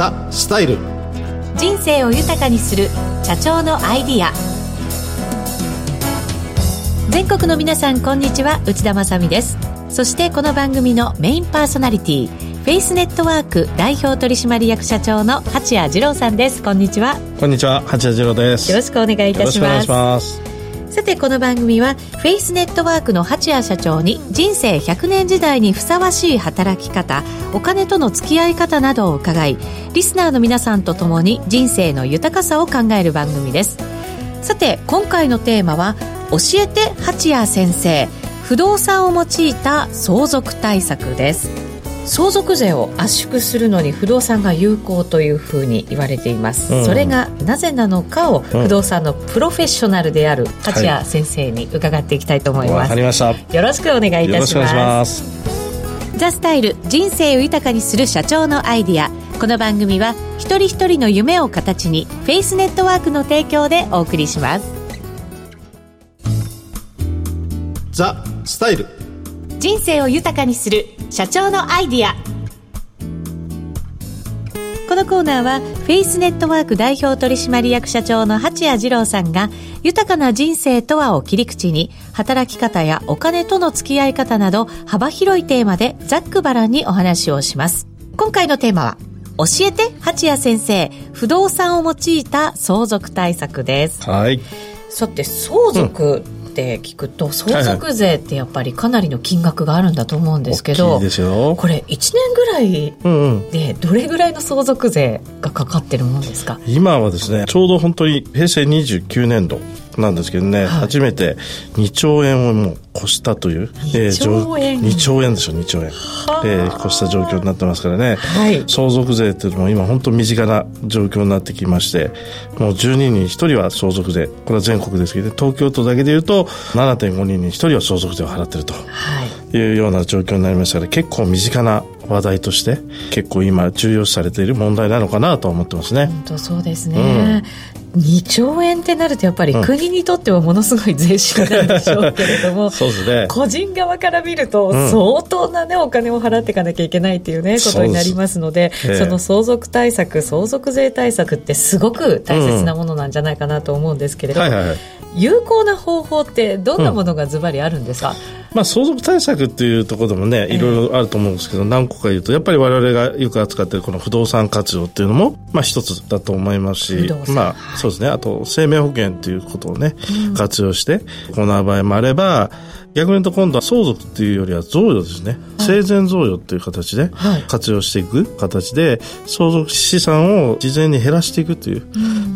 ザ・スタイル。人生を豊かにする社長のアイディア。全国の皆さんこんにちは。内田まさです。そしてこの番組のメインパーソナリティフェイスネットワーク代表取締役社長の八谷二郎さんです。こんにちは。こんにちは。八谷二郎です。よろしくお願いいたします。ますさてこの番組はフェイスネットワークの八谷社長に人生100年時代にふさわしい働き方お金との付き合い方などを伺いリスナーの皆さんと共に人生の豊かさを考える番組です。さて今回のテーマは教えて八谷先生不動産を用いた相続対策です。相続税を圧縮するのに不動産が有効というふうに言われています、うん、それがなぜなのかを不動産のプロフェッショナルである八谷先生に伺っていきたいと思います、はい、よろしくお願いいたします。ザ・スタイル人生を豊かにする社長のアイディア。この番組は一人一人の夢を形にフェイスネットワークの提供でお送りします。ザ・スタイル人生を豊かにする社長のアイディア。このコーナーはフェイスネットワーク代表取締役社長の八谷二郎さんが豊かな人生とはを切り口に働き方やお金との付き合い方など幅広いテーマでざっくばらんにお話をします。今回のテーマは教えて八谷先生。不動産を用いた相続対策です。はい。さて相続、うんって聞くと相続税ってやっぱりかなりの金額があるんだと思うんですけど、これ1年ぐらいでどれぐらいの相続税がかかってるもんですか、今はですねちょうど本当に平成29年度なんですけどね、はい、初めて2兆円をもう越したという、2兆円、えー、2兆円でしょ2兆円、えー、越した状況になってますからね、はい、相続税っていうのも今本当身近な状況になってきましてもう12人に1人は相続税。これは全国ですけど、東京都だけでいうと7.5人に1人は相続税を払ってるとい。うような状況になりましたから結構身近な話題として結構今重要視されている問題なのかなと思ってますね。本当そうですね、2兆円ってなるとやっぱり国にとってはものすごい税収なんでしょうけれども、うん、ね、個人側から見ると相当な、ね、お金を払っていかなきゃいけないっていうね、ことになりますのでその相続対策相続税対策ってすごく大切なものなんじゃないかなと思うんですけれども、有効な方法ってどんなものがズバリあるんですか、うん、まあ、相続対策っていうところでもねいろいろあると思うんですけど、えー、何個か言うとやっぱり我々がよく扱っているこの不動産活用っていうのも、まあ、一つだと思いますし、まあ、そうですね。あと生命保険っていうことをね、うん、活用して行う場合もあれば逆に言うと今度は相続っていうよりは贈与ですね、はい、生前贈与っていう形で活用していく形で相続資産を事前に減らしていくという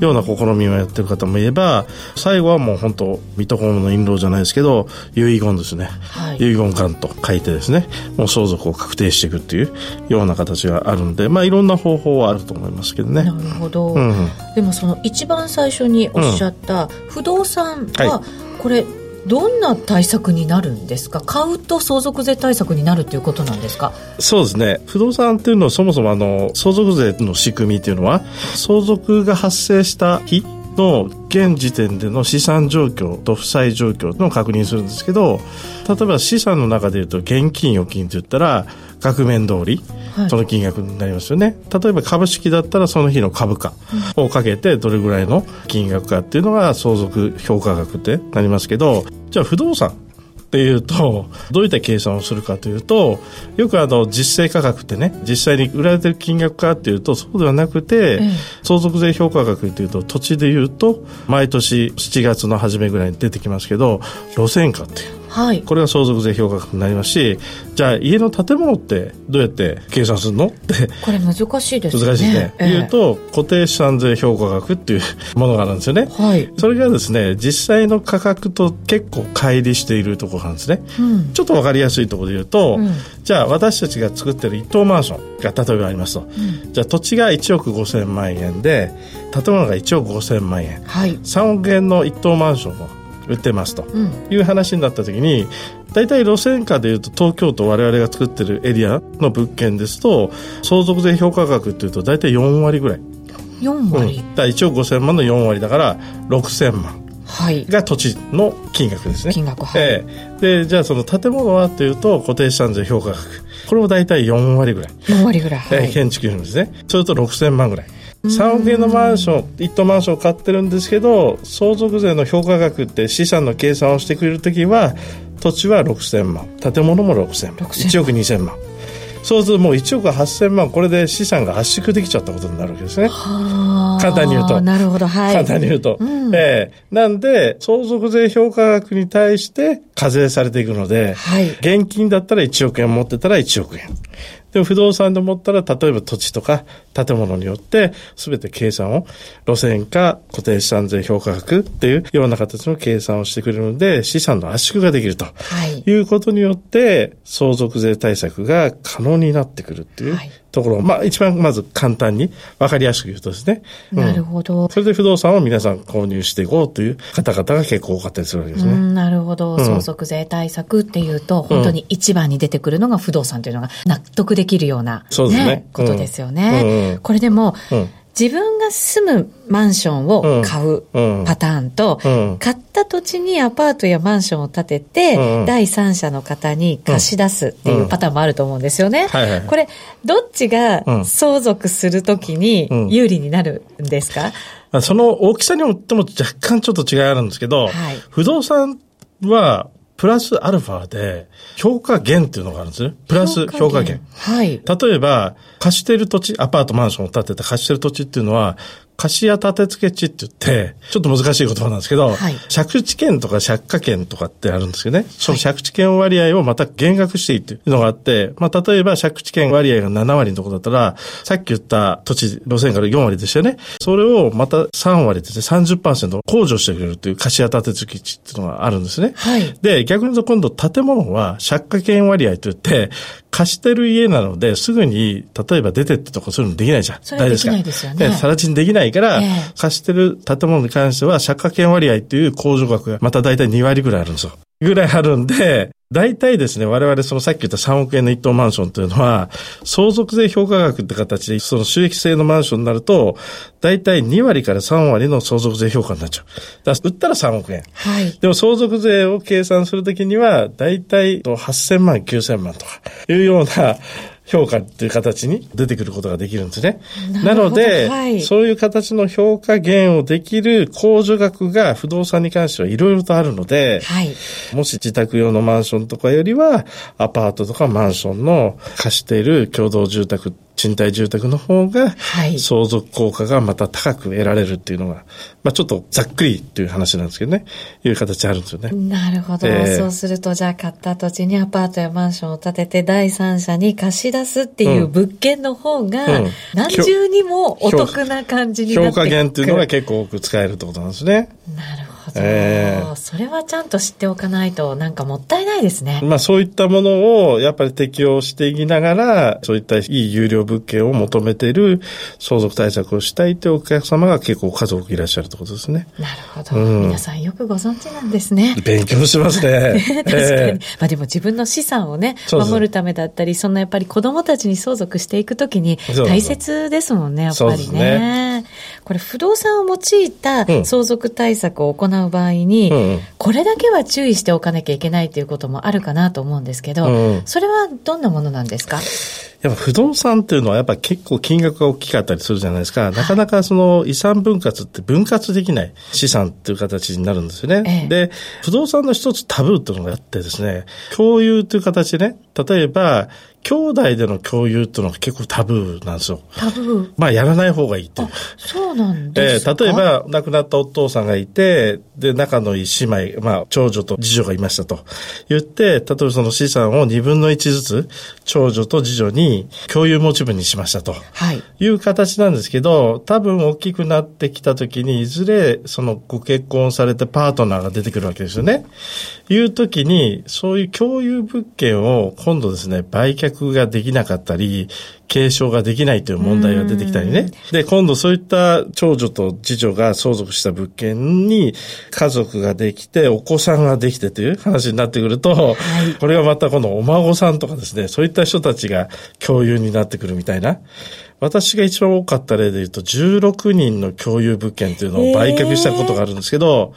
ような試みをやってる方もいれば最後はもう本当水戸黄門の印籠じゃないですけど遺言ですね、はい、遺言感と書いてですねもう相続を確定していくっていうような形があるんでまあいろんな方法はあると思いますけどね。なるほど、うん、でもその一番最初におっしゃった不動産は、これ、どんな対策になるんですか？買うと相続税対策になるということなんですか？そうですね。不動産っていうのはそもそもあの相続税の仕組みっていうのは相続が発生した日の現時点での資産状況と負債状況の確認するんですけど例えば資産の中でいうと現金預金って言ったら額面通りその金額になりますよね、はい、例えば株式だったらその日の株価をかけてどれぐらいの金額かっていうのが相続評価額ってなりますけどじゃあ不動産っていうとどういった計算をするかというとよくあの実勢価格ってね実際に売られてる金額かっていうとそうではなくて、相続税評価額っていうと土地でいうと毎年7月の初めぐらいに出てきますけど路線価っていうはい、これが相続税評価額になりますしじゃあ家の建物ってどうやって計算するのってこれ難しいですね。難しいね、えー、言うと固定資産税評価額っていうものがあるんですよね、はい、それがですね実際の価格と結構乖離しているところなんですね、うん、ちょっと分かりやすいところで言うと、うん、じゃあ私たちが作ってる一棟マンションが例えばありますと、うん、じゃあ土地が1億5千万円で建物が1億5千万円、はい、3億円の一棟マンションを売ってますという話になった時に、大体路線価でいうと東京都我々が作ってるエリアの物件ですと相続税評価額っていうと大体4割ぐらい4割、うん、だ1億5000万の4割だから6000万はい。が土地の金額ですね。金額はいええで、じゃあその建物はというと固定資産税評価額。これも大体4割ぐらい。4割ぐらい。はい。えー建築費用ですね。それと6000万ぐらい。3億円のマンション、一棟マンションを買ってるんですけど、相続税の評価額って資産の計算をしてくれるときは、土地は6000万、建物も6000万、6000 1億2000万。そうするともう1億8000万、これで資産が圧縮できちゃったことになるわけですね。はあ簡単に言うとなるほど、はい。簡単に言うと。うんええなんで、相続税評価額に対して課税されていくので、はい。現金だったら1億円持ってたら1億円。でも不動産で持ったら、例えば土地とか建物によって、すべて計算を、路線か固定資産税評価額っていうような形の計算をしてくれるので、資産の圧縮ができると。はい。いうことによって、相続税対策が可能になってくるっていうはいところ、まあ一番まず簡単に分かりやすく言うとですね。うんなるほど。それで不動産を皆さん購入していこうという方々が結構多かったりするわけですね。うん、なるほど。相続税対策っていうと、本当に一番に出てくるのが不動産というのが納得できるような、そうですねことですようんね。うんこれでも、うん自分が住むマンションを買ううん。パターンと、うん。買った土地にアパートやマンションを建てて、うん第三者の方に貸し出すっていうパターンもあると思うんですよね。はいはい。これ、どっちがうん。相続するときにうん。有利になるんですか、まあその大きさによっても若干ちょっと違いあるんですけど、はい。不動産はプラスアルファで評価減っていうのがあるんですね。プラス評価減。はい。例えば、貸している土地、アパート、マンションを建てて貸している土地っていうのは、貸家建付地って言って、ちょっと難しい言葉なんですけど、はい借地権とか借家権とかってあるんですけどね、その借地権割合をまた減額していいっていうのがあって、まあ、例えば借地権割合が7割のところだったら、さっき言った土地、路線から4割でしたよね。それをまた3割ですね、30%控除してくれるという貸家建付地っていうのがあるんですね。はい。で、逆に言うと今度建物は借家権割合といって、貸してる家なので、すぐに、例えば出てってとかそういうのできないじゃん。それはできないですよねさら地にできないから、ええ貸してる建物に関しては、借家権割合っていう控除額がまた大体2割ぐらいあるんですよ。ぐらいあるんで、大体ですね、我々そのさっき言った3億円の一棟マンションというのは、相続税評価額って形で、その収益性のマンションになると、大体2割から3割の相続税評価になっちゃう。だから売ったら3億円。はい。でも相続税を計算するときには、だいたい8000万、9000万とか、いうような評価っていう形に出てくることができるんですね。なので、はいそういう形の評価減をできる控除額が不動産に関してはいろいろとあるので、はい。もし自宅用のマンションとかよりは、アパートとかマンションの貸している共同住宅、賃貸住宅の方が、はい相続効果がまた高く得られるっていうのが、まあちょっとざっくりっていう話なんですけどね、いう形あるんですよね。なるほど。ええそうすると、じゃあ買った土地にアパートやマンションを建てて第三者に貸し出すっていううん物件の方がうん、何重にもお得な感じになってくる。評価減っていうのが結構多く使えるってことなんですね。なるほど、ええそれはちゃんと知っておかないと、なんかもったいないですね。まあそういったものをやっぱり適用していきながら、そういったいい有料物件を求めている相続対策をしたいというお客様が結構数多くいらっしゃるってことですね。なるほど、うん皆さんよくご存知なんですね。勉強しますね。確かに。えまあでも自分の資産をね、守るためだったり、そんなやっぱり子供たちに相続していくときに大切ですもんね、やっぱそうですりね。ねこれ不動産を用いたうん。相続対策を行う場合に、うんうん。これだけは注意しておかなきゃいけないということもあるかなと思うんですけど、うん。それはどんなものなんですか？やっぱ不動産っていうのはやっぱ結構金額が大きかったりするじゃないですか。なかなかその遺産分割って分割できない資産っていう形になるんですよね。ええで、不動産の一つタブーっていうのがあってですね、共有という形でね、例えば、兄弟での共有っていうのが結構タブーなんですよ。タブー。まあ、やらない方がいいっていう。そうなんえですか、ー例えば、亡くなったお父さんがいて、で、仲のいい姉妹、まあ、長女と次女がいましたと言って、例えばその資産を2分の1ずつ、長女と次女に共有持ち分にしましたと。はい。いう形なんですけど、多分大きくなってきた時に、いずれそのご結婚されてパートナーが出てくるわけですよね。いう時に、そういう共有物件を今度ですね、売却ができなかったり、継承ができないという問題が出てきたりね。で、今度そういった長女と次女が相続した物件に家族ができて、お子さんができてという話になってくると、これがまたこのお孫さんとかですね、そういった人たちが共有になってくるみたいな。私が一番多かった例で言うと、16人の共有物件というのを売却したことがあるんですけど、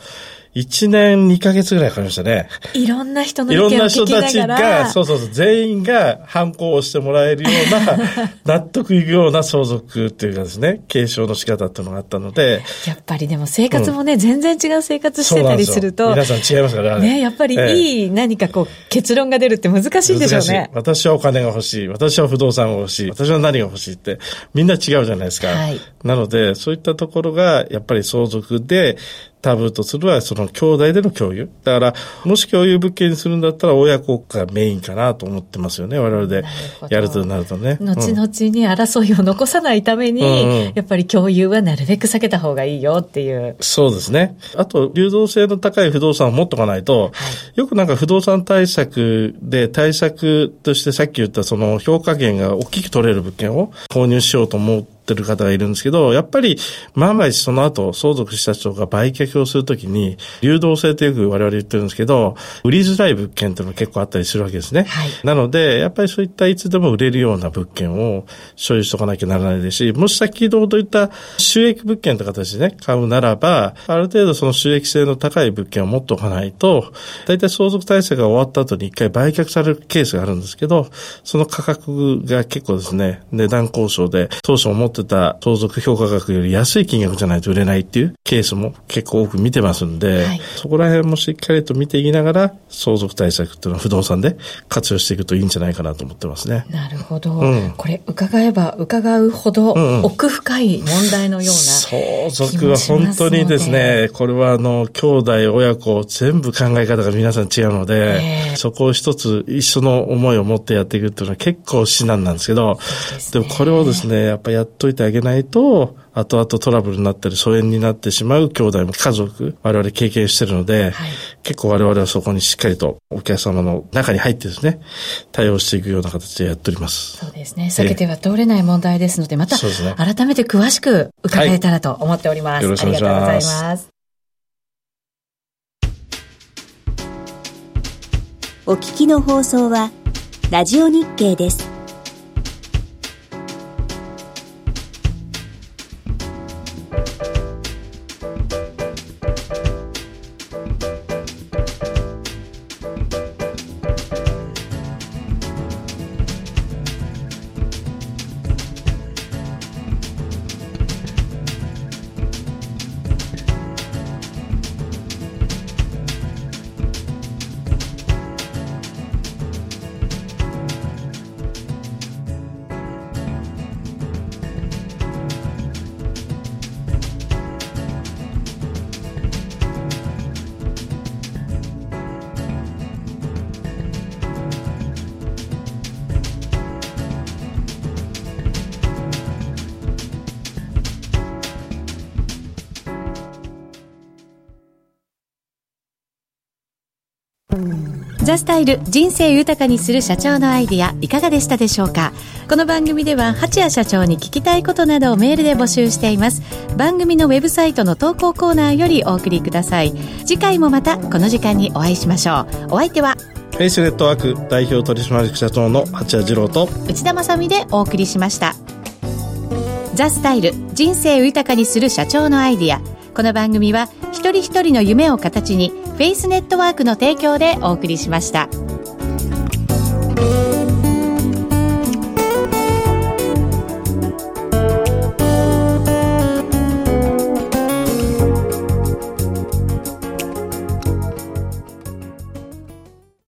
1年2ヶ月ぐらいかかりましたね。いろんな人のいろんな意見を聞き人たちながら。が、そうそうそう、全員が反抗をしてもらえるような、納得いくような相続っていうかですね、継承の仕方っていうのがあったので、やっぱりでも生活もね、全然違う生活してたりすると、皆さん違いますからね、やっぱりええいい何かこう結論が出るって難しいんでしょうね。私はお金が欲しい。私は不動産が欲しい。私は何が欲しいって、みんな違うじゃないですか。はいなので、そういったところが、やっぱり相続で、タブーとするは、その兄弟での共有。だから、もし共有物件にするんだったら、親子がメインかなと思ってますよね。我々でやるとなるとね。後うん々に争いを残さないために、うんうんやっぱり共有はなるべく避けた方がいいよっていう。そうですね。あと、流動性の高い不動産を持っとかないと、よくなんか不動産対策で対策としてさっき言ったその評価減が大きく取れる物件を購入しようと思ってる方がいるんですけど、やっぱり万が一その後相続した人が売却をするときに、流動性ってよく我々言ってるんですけど、売りづらい物件っていうのが結構あったりするわけですね。はいなので、やっぱりそういったいつでも売れるような物件を所有しとかなきゃならないですし、もし先ほど言った収益物件という形でね、買うならば、ある程度その収益性の高い物件を持っておかないと、大体相続体制が終わった後に一回売却されるケースがあるんですけど、その価格が結構ですね、値段交渉で当初思ってた相続評価額より安い金額じゃないと売れないっていうケースも結構多く見てますんで、はいそこら辺もしっかりと見ていきながら、相続対策っていうのは不動産で活用していくといいんじゃないかなと思ってますね。なるほど。うんこれ伺えば伺うほどうんうん奥深い問題のような。相続は本当にですね、これはあの、兄弟、親子、全部考え方が皆さん違うので、ええそこを一つ一緒の思いを持ってやっていくっていうのは結構至難なんですけど、でもこれをですね、やっぱやっといてあげないと、後々トラブルになったり疎遠になってしまう兄弟も家族、我々経験してるので、はい結構我々はそこにしっかりとお客様の中に入ってですね、対応していくような形でやっております。そうですね。避けては通れない問題ですので、また改めて詳しく伺えたらと思っております。はいよろしくお願いしますありがとうございます。お聞きの放送は、ラジオ日経です。ザ・スタイル人生豊かにする社長のアイディアいかがでしたでしょうか？この番組では八谷社長に聞きたいことなどをメールで募集しています。番組のウェブサイトの投稿コーナーよりお送りください。次回もまたこの時間にお会いしましょう。お相手はフェイスネットワーク代表取締役社長の八谷二郎と、内田まさみでお送りしました。ザ・スタイル人生を豊かにする社長のアイディア。この番組は一人一人の夢を形にフェイスネットワークの提供でお送りしました。